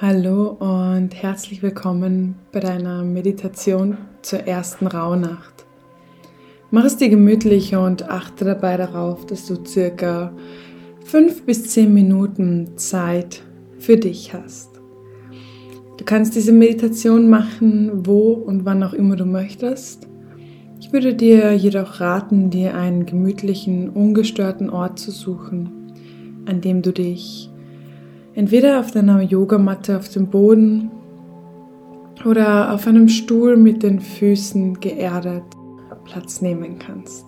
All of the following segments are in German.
Hallo und herzlich willkommen bei deiner Meditation zur ersten Rauhnacht. Mach es dir gemütlich und achte dabei darauf, dass du circa fünf bis zehn Minuten Zeit für dich hast. Du kannst diese Meditation machen, wo und wann auch immer du möchtest. Ich würde dir jedoch raten, dir einen gemütlichen, ungestörten Ort zu suchen, an dem du dich entweder auf deiner Yogamatte auf dem Boden oder auf einem Stuhl mit den Füßen geerdet Platz nehmen kannst.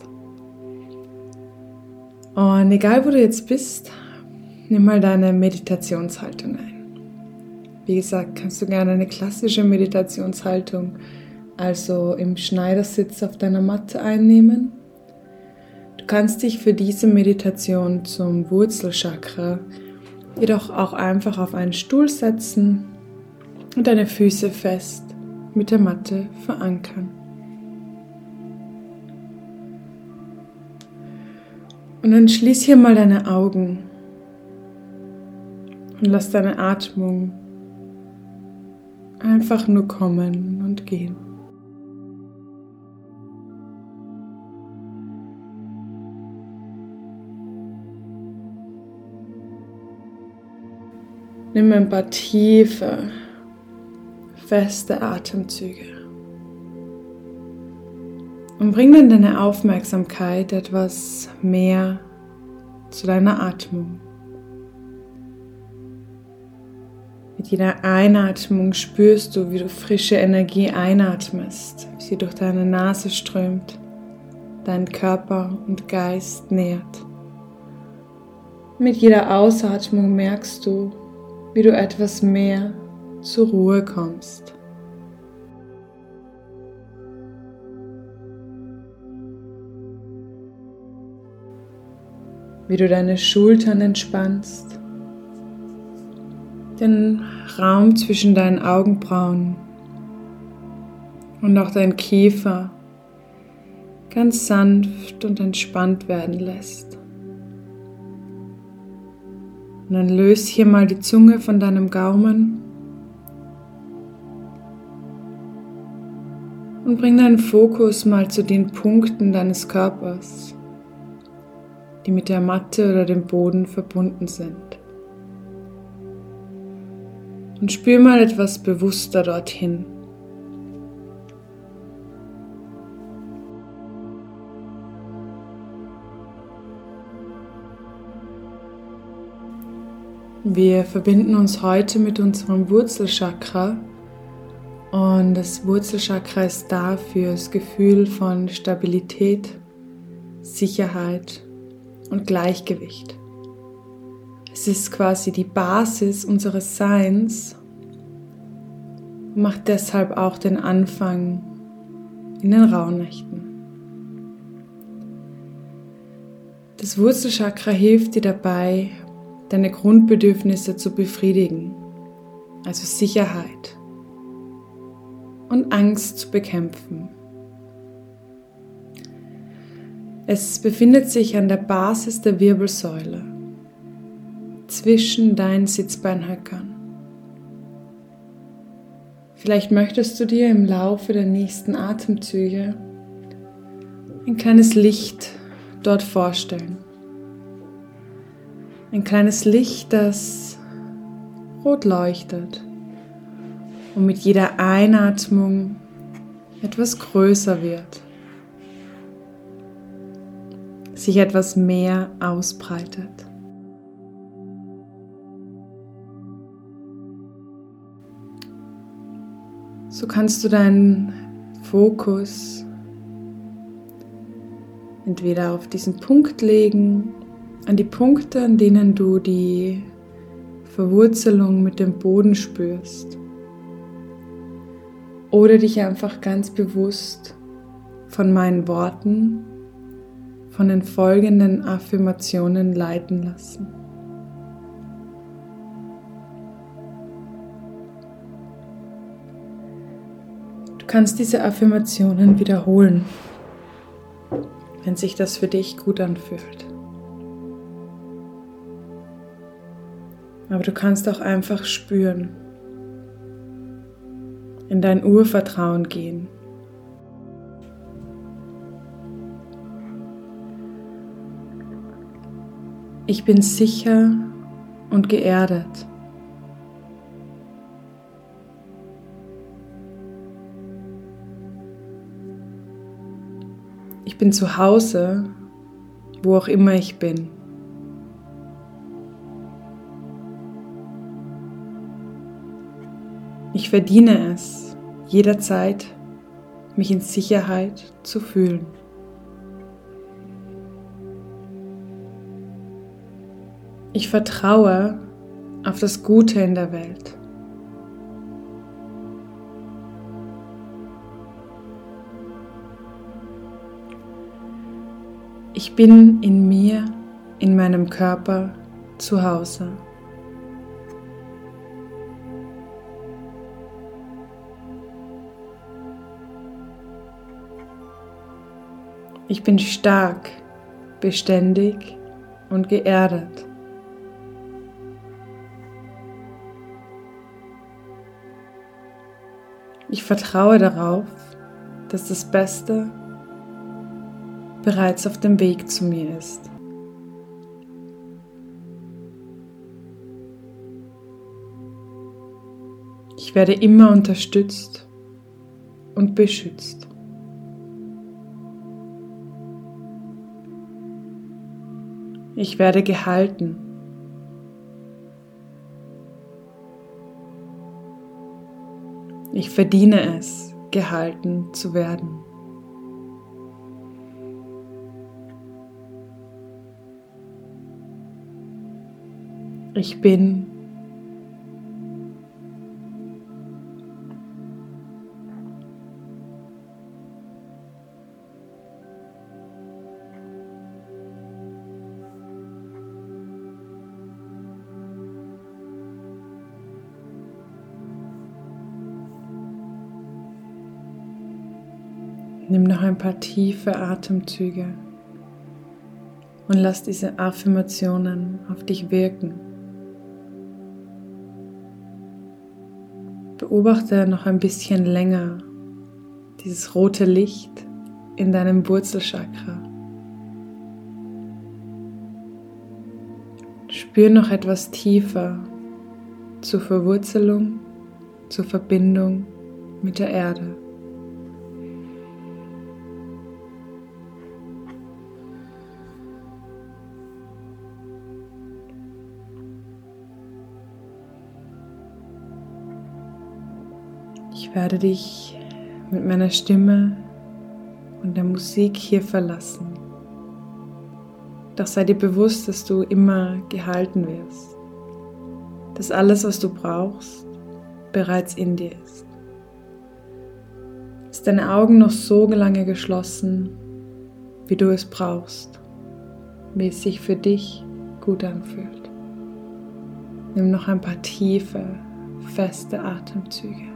Und egal wo du jetzt bist, nimm mal deine Meditationshaltung ein. Wie gesagt, kannst du gerne eine klassische Meditationshaltung, also im Schneidersitz auf deiner Matte einnehmen. Du kannst dich für diese Meditation zum Wurzelchakra jedoch auch einfach auf einen Stuhl setzen und deine Füße fest mit der Matte verankern. Und dann schließ hier mal deine Augen und lass deine Atmung einfach nur kommen und gehen. Nimm ein paar tiefe, feste Atemzüge. Und bring dann deine Aufmerksamkeit etwas mehr zu deiner Atmung. Mit jeder Einatmung spürst du, wie du frische Energie einatmest, wie sie durch deine Nase strömt, deinen Körper und Geist nährt. Mit jeder Ausatmung merkst du, wie du etwas mehr zur Ruhe kommst. Wie du deine Schultern entspannst, den Raum zwischen deinen Augenbrauen und auch dein Kiefer ganz sanft und entspannt werden lässt. Und dann löse hier mal die Zunge von deinem Gaumen und bring deinen Fokus mal zu den Punkten deines Körpers, die mit der Matte oder dem Boden verbunden sind. Und spür mal etwas bewusster dorthin. Wir verbinden uns heute mit unserem Wurzelchakra und das Wurzelchakra ist da für das Gefühl von Stabilität, Sicherheit und Gleichgewicht. Es ist quasi die Basis unseres Seins und macht deshalb auch den Anfang in den Rauhnächten. Das Wurzelchakra hilft dir dabei, deine Grundbedürfnisse zu befriedigen, also Sicherheit und Angst zu bekämpfen. Es befindet sich an der Basis der Wirbelsäule zwischen deinen Sitzbeinhöckern. Vielleicht möchtest du dir im Laufe der nächsten Atemzüge ein kleines Licht dort vorstellen. Ein kleines Licht, das rot leuchtet und mit jeder Einatmung etwas größer wird, sich etwas mehr ausbreitet. So kannst du deinen Fokus entweder auf diesen Punkt legen an die Punkte, an denen du die Verwurzelung mit dem Boden spürst. Oder dich einfach ganz bewusst von meinen Worten, von den folgenden Affirmationen leiten lassen. Du kannst diese Affirmationen wiederholen, wenn sich das für dich gut anfühlt. Aber du kannst auch einfach spüren, in dein Urvertrauen gehen. Ich bin sicher und geerdet. Ich bin zu Hause, wo auch immer ich bin. Ich verdiene es, jederzeit mich in Sicherheit zu fühlen. Ich vertraue auf das Gute in der Welt. Ich bin in mir, in meinem Körper zu Hause. Ich bin stark, beständig und geerdet. Ich vertraue darauf, dass das Beste bereits auf dem Weg zu mir ist. Ich werde immer unterstützt und beschützt. Ich werde gehalten. Ich verdiene es, gehalten zu werden. Ich bin Nimm noch ein paar tiefe Atemzüge und lass diese Affirmationen auf dich wirken. Beobachte noch ein bisschen länger dieses rote Licht in deinem Wurzelchakra. Spür noch etwas tiefer zur Verwurzelung, zur Verbindung mit der Erde. Werde dich mit meiner Stimme und der Musik hier verlassen. Doch sei dir bewusst, dass du immer gehalten wirst. Dass alles, was du brauchst, bereits in dir ist. Ist deine Augen noch so lange geschlossen, wie du es brauchst, wie es sich für dich gut anfühlt. Nimm noch ein paar tiefe, feste Atemzüge.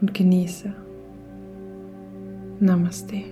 Und genieße. Namaste.